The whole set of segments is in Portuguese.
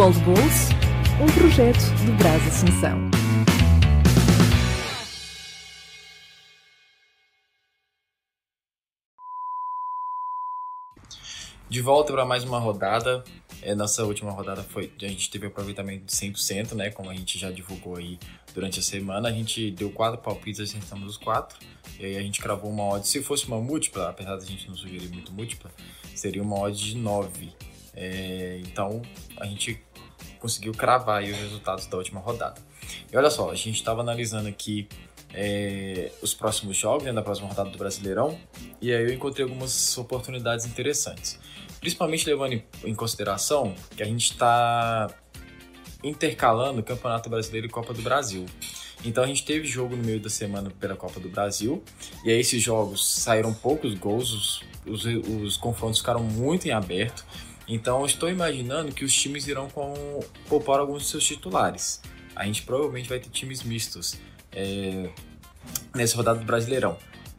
Futebol de Bolso, um projeto do Brás Assunção. De volta para mais uma rodada. É, nossa última rodada foi a gente teve aproveitamento de 100%, né? Como a gente já divulgou aí durante a semana. A gente deu quatro palpites, acertamos os quatro. E aí a gente cravou uma odd. Se fosse uma múltipla, apesar da gente não sugerir muito múltipla, seria uma odd de 9. É, então a gente conseguiu cravar os resultados da última rodada. E olha só, a gente estava analisando aqui é, os próximos jogos, né, da próxima rodada do Brasileirão, e aí eu encontrei algumas oportunidades interessantes. Principalmente levando em, em consideração que a gente está intercalando Campeonato Brasileiro e Copa do Brasil. Então a gente teve jogo no meio da semana pela Copa do Brasil, e aí esses jogos saíram poucos gols, os, os, os confrontos ficaram muito em aberto. Então estou imaginando que os times irão com, poupar alguns de seus titulares. A gente provavelmente vai ter times mistos é, nessa rodada do Brasileirão.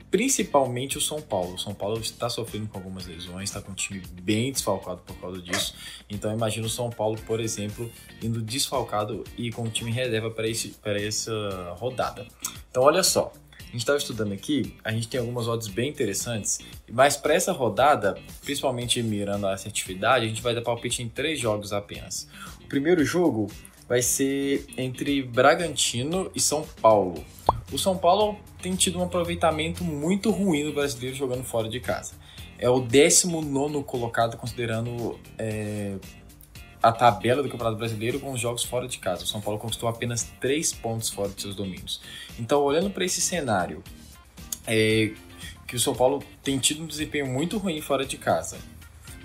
Principalmente o São Paulo. O São Paulo está sofrendo com algumas lesões, está com um time bem desfalcado por causa disso. Então imagino o São Paulo, por exemplo, indo desfalcado e com o time reserva para essa rodada. Então olha só, a gente estava estudando aqui, a gente tem algumas odds bem interessantes, mas para essa rodada, principalmente mirando a assertividade, a gente vai dar palpite em três jogos apenas. O primeiro jogo vai ser entre Bragantino e São Paulo. O São Paulo tem tido um aproveitamento muito ruim no brasileiro jogando fora de casa. É o 19 colocado, considerando é, a tabela do Campeonato Brasileiro com os jogos fora de casa. O São Paulo conquistou apenas 3 pontos fora de seus domínios. Então, olhando para esse cenário, é, que o São Paulo tem tido um desempenho muito ruim fora de casa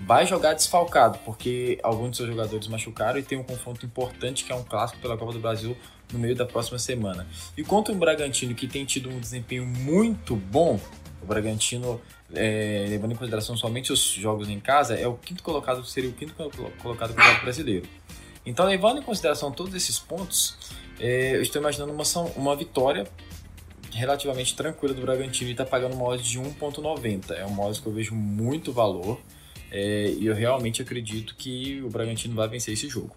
vai jogar desfalcado, porque alguns de seus jogadores machucaram e tem um confronto importante que é um clássico pela Copa do Brasil no meio da próxima semana. E contra um Bragantino que tem tido um desempenho muito bom, o Bragantino, é, levando em consideração somente os jogos em casa, é o quinto colocado, seria o quinto colocado do Campeonato Brasileiro. Então, levando em consideração todos esses pontos, é, eu estou imaginando uma, uma vitória relativamente tranquila do Bragantino e está pagando uma odd de 1.90. É uma odd que eu vejo muito valor. É, e eu realmente acredito que o Bragantino vai vencer esse jogo.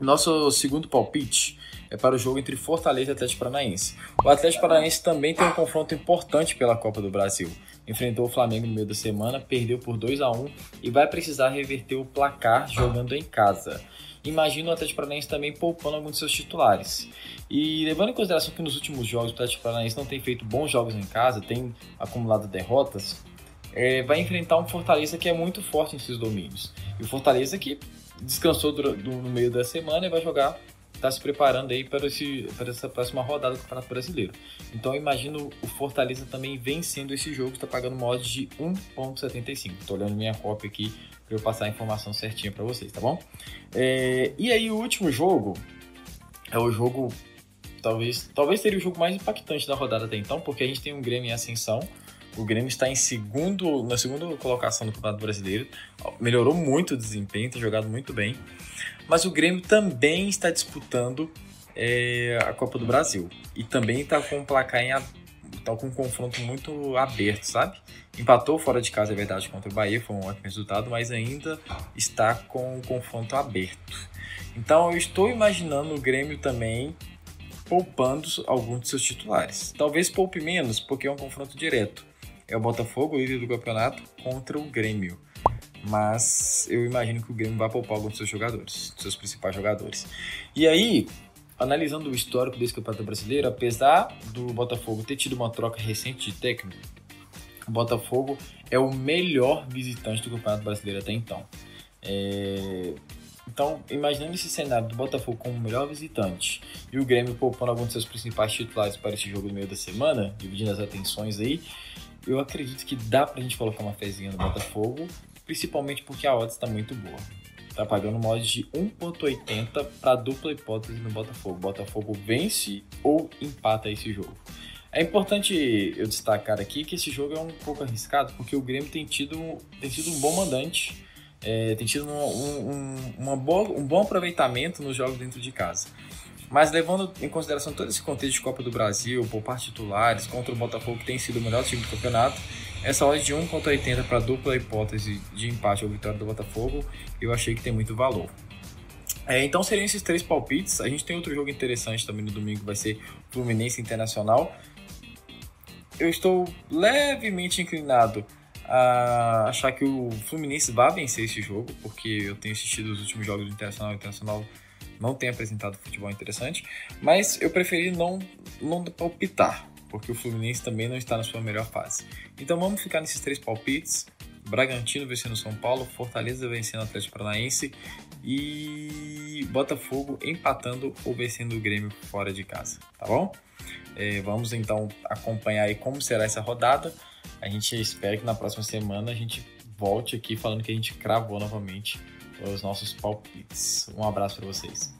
Nosso segundo palpite é para o jogo entre Fortaleza e Atlético Paranaense. O Atlético Paranaense também tem um confronto importante pela Copa do Brasil. Enfrentou o Flamengo no meio da semana, perdeu por 2 a 1 e vai precisar reverter o placar jogando em casa. Imagino o Atlético Paranaense também poupando alguns de seus titulares. E levando em consideração que nos últimos jogos o Atlético Paranaense não tem feito bons jogos em casa, tem acumulado derrotas, é, vai enfrentar um Fortaleza que é muito forte em seus domínios. E o Fortaleza que descansou do, no meio da semana e vai jogar, está se preparando aí para, esse, para essa próxima rodada do Campeonato Brasileiro. Então eu imagino o Fortaleza também vencendo esse jogo, está pagando uma de 1.75. Estou olhando minha cópia aqui para eu passar a informação certinha para vocês, tá bom? É, e aí o último jogo é o jogo talvez talvez seria o jogo mais impactante da rodada até então, porque a gente tem um Grêmio em ascensão o Grêmio está em segundo, na segunda colocação do Campeonato Brasileiro. Melhorou muito o desempenho, tem jogado muito bem. Mas o Grêmio também está disputando é, a Copa do Brasil. E também está com um placar em tá com um confronto muito aberto, sabe? Empatou fora de casa, é verdade, contra o Bahia, foi um ótimo resultado, mas ainda está com o confronto aberto. Então eu estou imaginando o Grêmio também poupando alguns de seus titulares. Talvez poupe menos, porque é um confronto direto é o Botafogo, líder do campeonato, contra o Grêmio. Mas eu imagino que o Grêmio vai poupar alguns dos seus jogadores, seus principais jogadores. E aí, analisando o histórico desse campeonato brasileiro, apesar do Botafogo ter tido uma troca recente de técnico, o Botafogo é o melhor visitante do campeonato brasileiro até então. É... Então, imaginando esse cenário do Botafogo como o melhor visitante e o Grêmio poupando alguns de seus principais titulares para esse jogo no meio da semana, dividindo as atenções aí, eu acredito que dá pra gente colocar uma fezinha no Botafogo, principalmente porque a odds está muito boa. Tá pagando uma odds de 1.80 para dupla hipótese no Botafogo. Botafogo vence ou empata esse jogo. É importante eu destacar aqui que esse jogo é um pouco arriscado, porque o Grêmio tem tido, tem tido um bom mandante, é, tem tido um, um, uma boa, um bom aproveitamento nos jogos dentro de casa. Mas levando em consideração todo esse contexto de Copa do Brasil, poupar titulares contra o Botafogo, que tem sido o melhor time do campeonato, essa odd de 1 contra 80 para dupla hipótese de empate ou vitória do Botafogo, eu achei que tem muito valor. É, então seriam esses três palpites. A gente tem outro jogo interessante também no domingo, vai ser Fluminense Internacional. Eu estou levemente inclinado a achar que o Fluminense vai vencer esse jogo, porque eu tenho assistido os últimos jogos do Internacional. O Internacional não tem apresentado futebol interessante, mas eu preferi não, não palpitar, porque o Fluminense também não está na sua melhor fase. Então vamos ficar nesses três palpites. Bragantino vencendo São Paulo, Fortaleza vencendo Atlético Paranaense e Botafogo empatando ou vencendo o Grêmio fora de casa, tá bom? É, vamos então acompanhar aí como será essa rodada. A gente espera que na próxima semana a gente volte aqui falando que a gente cravou novamente os nossos palpites. Um abraço para vocês.